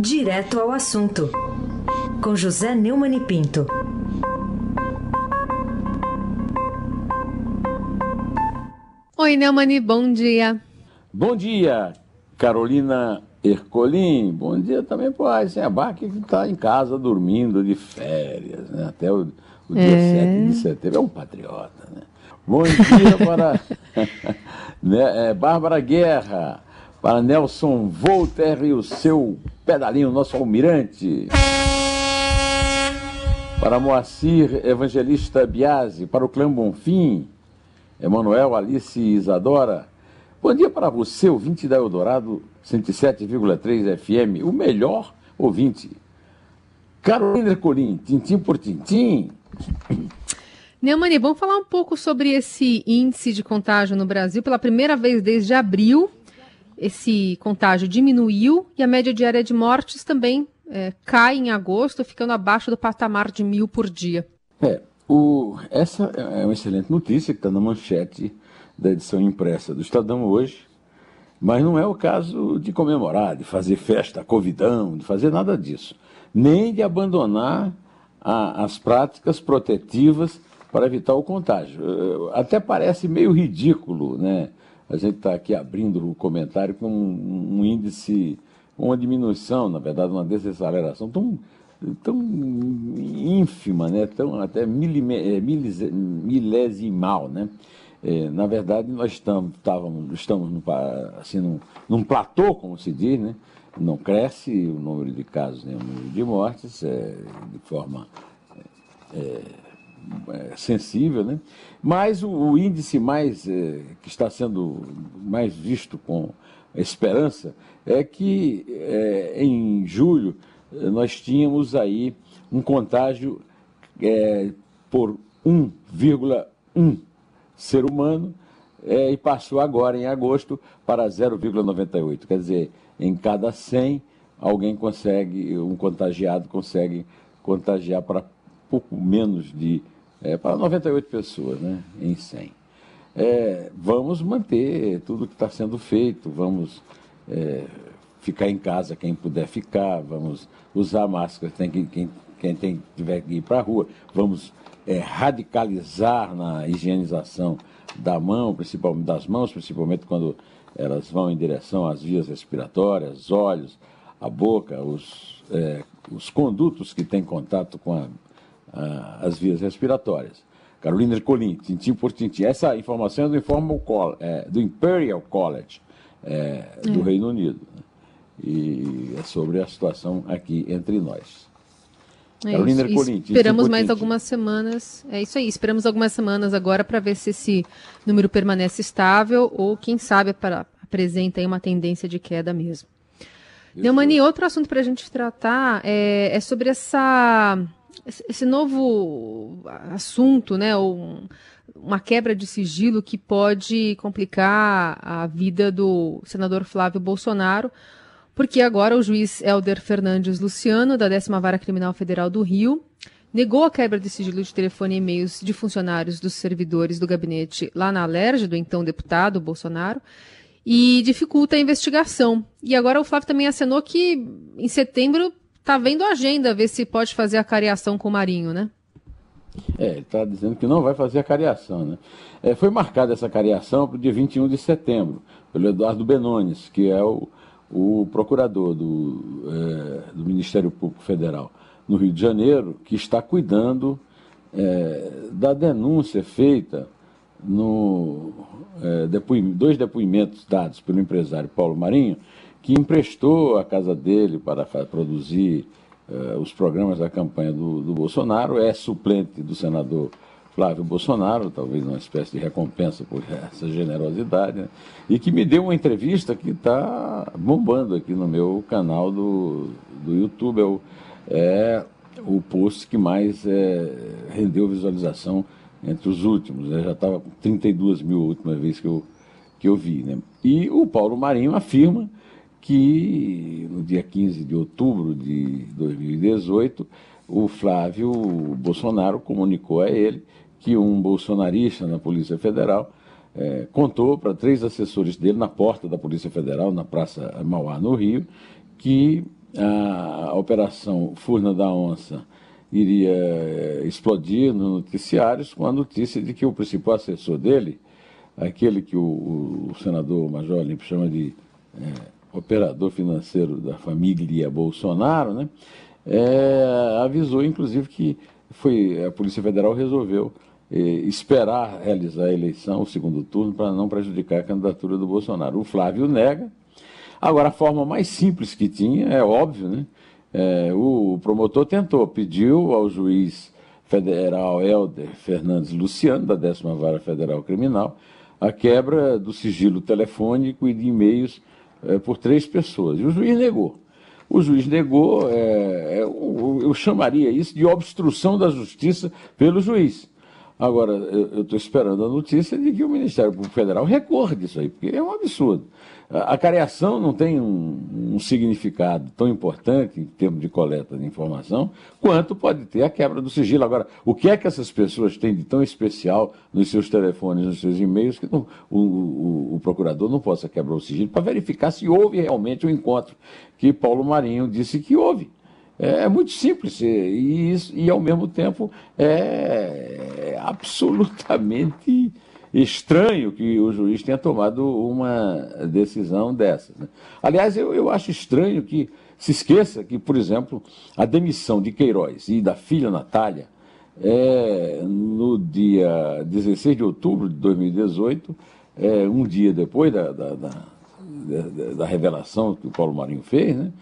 Direto ao assunto, com José Neumann e Pinto. Oi, Neumani, bom dia. Bom dia, Carolina Ercolim. Bom dia também para o Eisenbach, que está em casa dormindo de férias, né? até o, o dia é. 7 de setembro. É um patriota, né? Bom dia para né, é, Bárbara Guerra, para Nelson Volter e o seu pedalinho, nosso almirante. Para Moacir Evangelista Biasi, para o clã Bonfim, Emanuel, Alice Isadora. Bom dia para você, ouvinte da Eldorado 107,3 FM, o melhor ouvinte. Carolina Colim, tintim por tintim. Neumani, vamos falar um pouco sobre esse índice de contágio no Brasil. Pela primeira vez desde abril, esse contágio diminuiu e a média diária de mortes também é, cai em agosto, ficando abaixo do patamar de mil por dia. É, o, essa é uma excelente notícia que está na manchete da edição impressa do Estadão hoje, mas não é o caso de comemorar, de fazer festa, covidão, de fazer nada disso, nem de abandonar a, as práticas protetivas para evitar o contágio. Até parece meio ridículo, né? A gente está aqui abrindo o comentário com um, um índice, uma diminuição, na verdade, uma desaceleração tão tão ínfima, né? tão até milime, é, milesimal. Né? É, na verdade, nós estamos, estávamos, estamos num, assim, num, num platô, como se diz, né? não cresce o número de casos nem o número de mortes é, de forma é, é, sensível, né? mas o, o índice mais é, que está sendo mais visto com esperança é que em julho nós tínhamos aí um contágio é, por 1,1 ser humano é, e passou agora, em agosto, para 0,98. Quer dizer, em cada 100, alguém consegue, um contagiado consegue contagiar para pouco menos de. É, para 98 pessoas, né, em 100. É, vamos manter tudo que está sendo feito, vamos é, ficar em casa quem puder ficar, vamos usar máscara tem que, quem, quem tem, tiver que ir para a rua, vamos é, radicalizar na higienização da mão, principalmente das mãos, principalmente quando elas vão em direção às vias respiratórias, olhos, a boca, os, é, os condutos que têm contato com a, a, as vias respiratórias. Carolina Colim, tintim por tintim. Essa informação é do, Informal, é, do Imperial College é, do é. Reino Unido. Né? e é sobre a situação aqui entre nós. É Carolina Ercolim, Esperamos mais algumas semanas. É isso aí. Esperamos algumas semanas agora para ver se esse número permanece estável ou, quem sabe, para, apresenta aí uma tendência de queda mesmo. Neumani, outro assunto para a gente tratar é, é, sobre essa, esse novo assunto, né? Uma quebra de sigilo que pode complicar a vida do senador Flávio Bolsonaro porque agora o juiz Helder Fernandes Luciano, da 10 Vara Criminal Federal do Rio, negou a quebra de sigilo de telefone e e-mails de funcionários dos servidores do gabinete lá na Alerj, do então deputado Bolsonaro, e dificulta a investigação. E agora o Flávio também acenou que em setembro está vendo a agenda, ver se pode fazer a cariação com o Marinho, né? É, ele está dizendo que não vai fazer a cariação, né? É, foi marcada essa cariação para o dia 21 de setembro, pelo Eduardo Benones, que é o o procurador do, é, do Ministério Público Federal no Rio de Janeiro, que está cuidando é, da denúncia feita no é, depoi, dois depoimentos dados pelo empresário Paulo Marinho, que emprestou a casa dele para produzir é, os programas da campanha do, do Bolsonaro, é suplente do senador Flávio Bolsonaro, talvez uma espécie de recompensa por essa generosidade, né? e que me deu uma entrevista que está bombando aqui no meu canal do, do YouTube. É o, é o post que mais é, rendeu visualização entre os últimos. Né? Já estava com 32 mil a última vez que eu, que eu vi. Né? E o Paulo Marinho afirma que no dia 15 de outubro de 2018, o Flávio Bolsonaro comunicou a ele que um bolsonarista na Polícia Federal é, contou para três assessores dele na porta da Polícia Federal, na Praça Mauá, no Rio, que a operação Furna da Onça iria eh, explodir nos noticiários com a notícia de que o principal assessor dele, aquele que o, o senador Major Limpo chama de é, operador financeiro da família Bolsonaro, né, é, avisou inclusive que foi a Polícia Federal resolveu é, esperar realizar a eleição, o segundo turno, para não prejudicar a candidatura do Bolsonaro. O Flávio nega. Agora, a forma mais simples que tinha, é óbvio, né? É, o promotor tentou, pediu ao juiz federal Helder Fernandes Luciano, da 10 Vara Federal Criminal, a quebra do sigilo telefônico e de e-mails é, por três pessoas. E o juiz negou. O juiz negou, é, é eu chamaria isso de obstrução da justiça pelo juiz. Agora, eu estou esperando a notícia de que o Ministério Público Federal recorra disso aí, porque é um absurdo. A cariação não tem um, um, significado tão importante em termos de coleta de informação quanto pode ter a quebra do sigilo. Agora, o que é que essas pessoas têm de tão especial nos seus telefones, nos seus e-mails, que não, o, o, o, procurador não possa quebrar o sigilo para verificar se houve realmente o um encontro que Paulo Marinho disse que houve. É, é muito simples e, e, ao mesmo tempo, é absolutamente estranho que o juiz tenha tomado uma decisão dessas. Né? Aliás, eu, eu acho estranho que se esqueça que, por exemplo, a demissão de Queiroz e da filha Natália, é, no dia 16 de outubro de 2018, é, um dia depois da, da, da, da, revelação que o Paulo Marinho fez, né,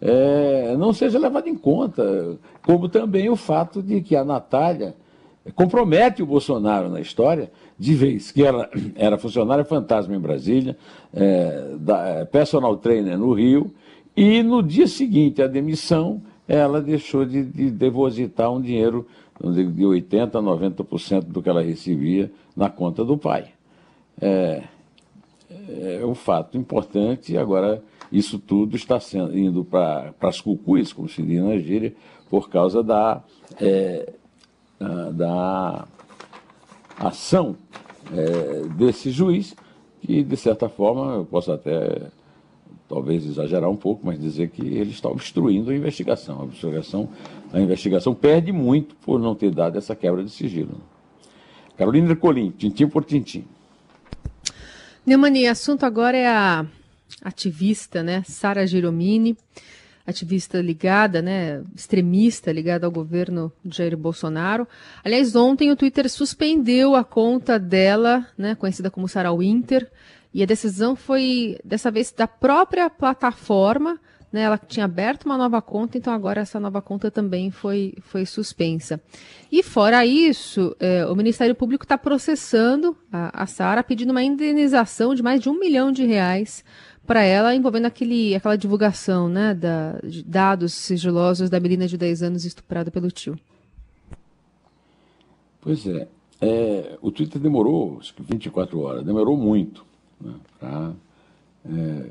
é, não seja levado em conta, como também o fato de que a Natália compromete o Bolsonaro na história, de vez que ela era funcionária fantasma em Brasília, é, da, é, personal trainer no Rio, e no dia seguinte à demissão, ela deixou de, de depositar um dinheiro de 80% a 90% do que ela recebia na conta do pai. É, é um fato importante, agora isso tudo está sendo, indo para as cucuis, como se diz na gíria, por causa da, é, da ação é, desse juiz, que de certa forma eu posso até talvez exagerar um pouco, mas dizer que ele está obstruindo a investigação. A investigação, a investigação perde muito por não ter dado essa quebra de sigilo. Carolina Colim, tintim por tintim. Neumani, assunto agora é a ativista, né, Sara Giromini ativista ligada, né, extremista ligada ao governo de Jair Bolsonaro. Aliás, ontem o Twitter suspendeu a conta dela, né, conhecida como Sarah Winter, e a decisão foi, dessa vez, da própria plataforma, né, ela tinha aberto uma nova conta, então agora essa nova conta também foi, foi suspensa. E fora isso, é, o Ministério Público está processando a, a Sara, pedindo uma indenização de mais de um milhão de reais para ela envolvendo aquele, aquela divulgação né, da, de dados sigilosos da menina de 10 anos estuprada pelo tio. Pois é. é o Twitter demorou, acho que 24 horas, demorou muito né, para é,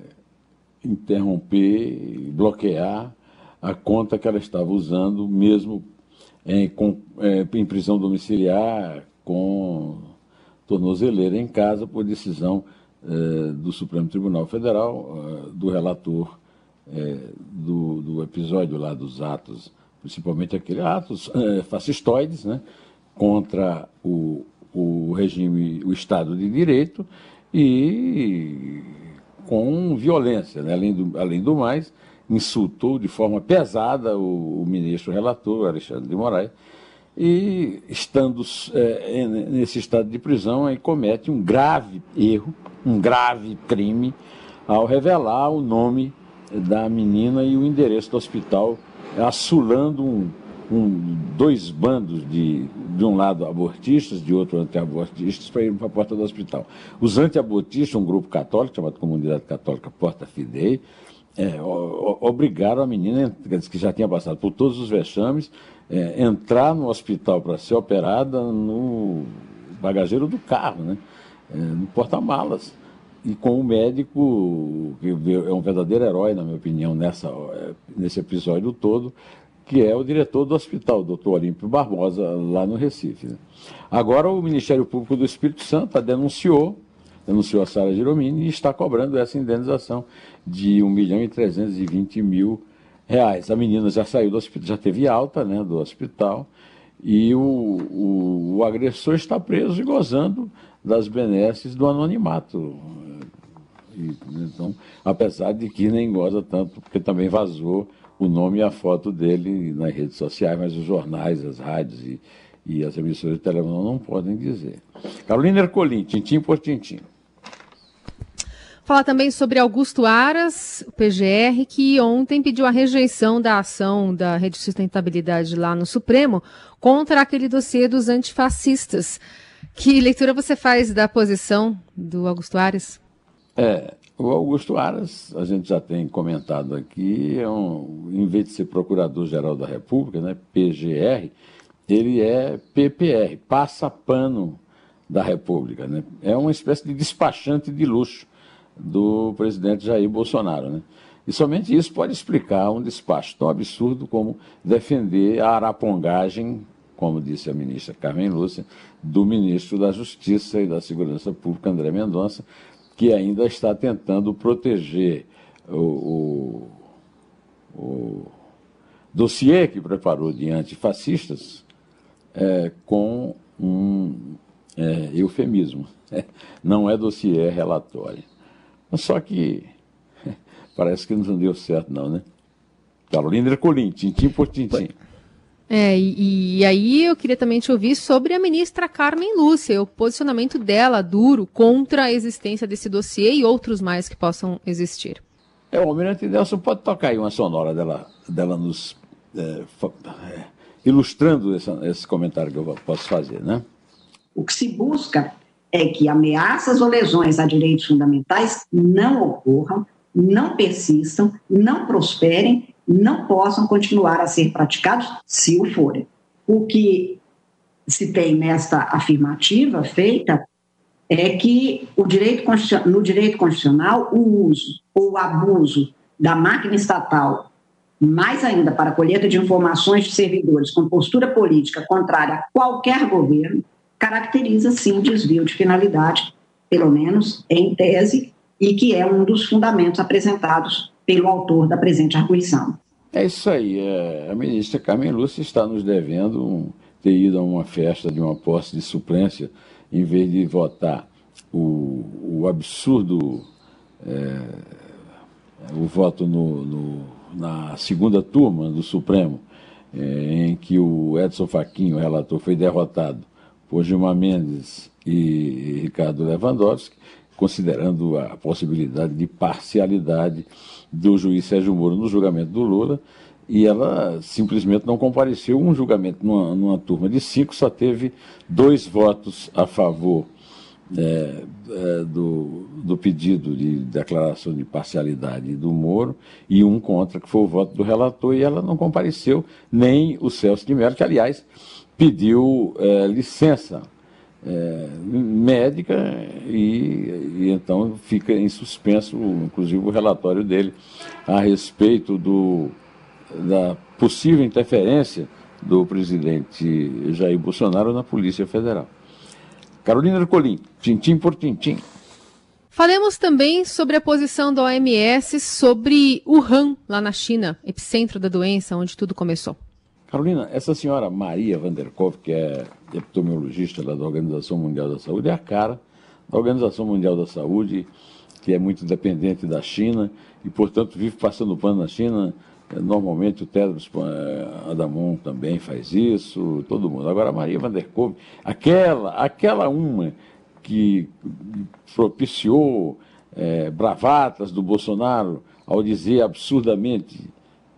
interromper, bloquear a conta que ela estava usando, mesmo em, com, é, em prisão domiciliar, com tornozeleira em casa, por decisão do Supremo Tribunal Federal, eh, do relator eh, do, do, episódio lá dos atos, principalmente aqueles atos fascistoides, né, contra o, o regime, o Estado de Direito e com violência. Né? Além, do, além do mais, insultou de forma pesada o, o ministro relator, Alexandre de Moraes, e estando é, nesse estado de prisão, aí comete um grave erro, um grave crime, ao revelar o nome da menina e o endereço do hospital, assulando um, um, dois bandos de, de um lado abortistas, de outro anti-abortistas, para ir para a porta do hospital. Os anti-abortistas, um grupo católico chamado Comunidade Católica Porta Fidei, é, obrigaram a menina, que já tinha passado por todos os vexames, é, entrar no hospital para ser operada no bagageiro do carro, né? É, no porta-malas. E com o médico, que é um verdadeiro herói, na minha opinião, nessa, é, nesse episódio todo, que é o diretor do hospital, o doutor Olímpio Barbosa, lá no Recife. Né? Agora, o Ministério Público do Espírito Santo denunciou denunciou a Sara Giromini e está cobrando essa indenização de 1 milhão e 320 mil reais. A menina já saiu do hospital, já teve alta né, do hospital, e o, o, o agressor está preso e gozando das benesses do anonimato. E, então, apesar de que nem goza tanto, porque também vazou o nome e a foto dele nas redes sociais, mas os jornais, as rádios e, e as emissoras de televisão não podem dizer. Carolina Ercolim, tintim por tintim. Fala também sobre Augusto Aras, o PGR, que ontem pediu a rejeição da ação da Rede de Sustentabilidade lá no Supremo contra aquele dossiê dos antifascistas. Que leitura você faz da posição do Augusto Aras? É, o Augusto Aras, a gente já tem comentado aqui, é um, em vez de ser Procurador-Geral da República, né, PGR, ele é PPR, passa pano da República. Né? É uma espécie de despachante de luxo do presidente Jair Bolsonaro. Né? E somente isso pode explicar um despacho tão absurdo como defender a arapongagem, como disse a ministra Carmen Lúcia, do ministro da Justiça e da Segurança Pública, André Mendonça, que ainda está tentando proteger o, o, o dossiê que preparou de antifascistas é, com um é, eufemismo. Não é dossiê, é relatório. Só que parece que não deu certo, não, né? Carolina Ercolim, tintim por tintim. É, e, e, aí eu queria também te ouvir sobre a ministra Carmen Lúcia, o posicionamento dela duro contra a existência desse dossiê e outros mais que possam existir. É, o Almirante Nelson pode tocar aí uma sonora dela, dela nos é, é, ilustrando essa, esse comentário que eu posso fazer, né? O que se busca é que ameaças ou lesões a direitos fundamentais não ocorram, não persistam, não prosperem, não possam continuar a ser praticados se o forem. O que se tem nesta afirmativa feita é que o direito no direito constitucional o uso ou o abuso da máquina estatal, mais ainda para a colheita de informações de servidores com postura política contrária a qualquer governo, caracteriza sim desvio de finalidade, pelo menos em tese, e que é um dos fundamentos apresentados pelo autor da presente arguição. É isso aí. É, a ministra Carmen Lúcia está nos devendo um, ter ido a uma festa de uma posse de suplência, em vez de votar o, o absurdo, é, o voto no, no, na segunda turma do Supremo, é, em que o Edson Fachin, o relator, foi derrotado por Gilmar Mendes e Ricardo Lewandowski, considerando a possibilidade de parcialidade do juiz Sérgio Moro no julgamento do Lula, e ela simplesmente não compareceu. Um julgamento numa, numa turma de cinco só teve dois votos a favor é, é, do, do pedido de declaração de parcialidade do Moro e um contra, que foi o voto do relator, e ela não compareceu, nem o Celso de Mello, que, aliás, pediu é, licença é, médica e, e, então fica em suspenso, inclusive, o relatório dele a respeito do, da possível interferência do presidente Jair Bolsonaro na Polícia Federal. Carolina Ercolim, tintim por tintim. Falemos também sobre a posição da OMS sobre Wuhan, lá na China, epicentro da doença, onde tudo começou. Carolina, essa senhora Maria Vanderkov, que é epidemiologista lá da Organização Mundial da Saúde, é a cara da Organização Mundial da Saúde, que é muito dependente da China e, portanto, vive passando pano na China. Normalmente o Tedros eh, Adamon também faz isso, todo mundo. Agora a Maria Vanderkov, aquela, aquela uma que propiciou é, bravatas do Bolsonaro ao dizer absurdamente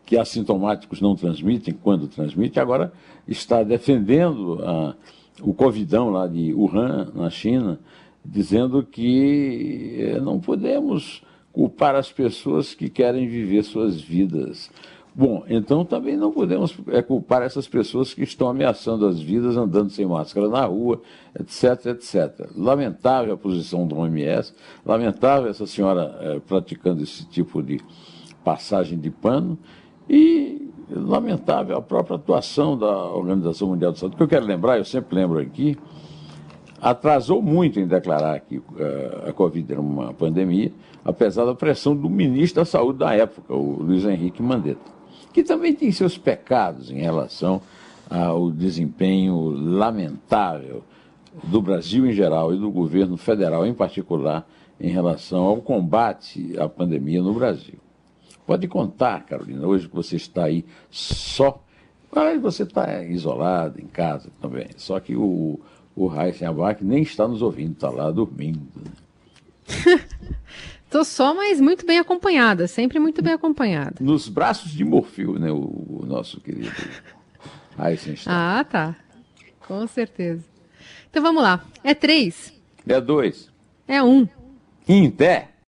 que assintomáticos não transmitem, quando transmitem, agora está defendendo a, o Covidão lá de Wuhan, na China, dizendo que eh, não podemos culpar as pessoas que querem viver suas vidas. Bom, então também não podemos é, culpar essas pessoas que estão ameaçando as vidas andando sem máscara na rua, etc, etc. Lamentável a posição do OMS, lamentável essa senhora é, praticando esse tipo de passagem de pano, e lamentável a própria atuação da Organização Mundial de Saúde. Que eu quero lembrar, eu sempre lembro aqui, atrasou muito em declarar que uh, a Covid era uma pandemia, apesar da pressão do ministro da Saúde da época, o Luiz Henrique Mandetta, que também tem seus pecados em relação ao desempenho lamentável do Brasil em geral e do governo federal em particular em relação ao combate à pandemia no Brasil. Pode contar, Carolina, hoje que você está aí só. Mas você está isolado em casa também. Só que o, o Raíssen Abac nem está nos ouvindo, está lá dormindo. Estou só, mas muito bem acompanhada, sempre muito bem acompanhada. Nos braços de Morfil, né, o, o nosso querido está. Ah, tá. Com certeza. Então vamos lá. É três. É dois. É um. Em pé.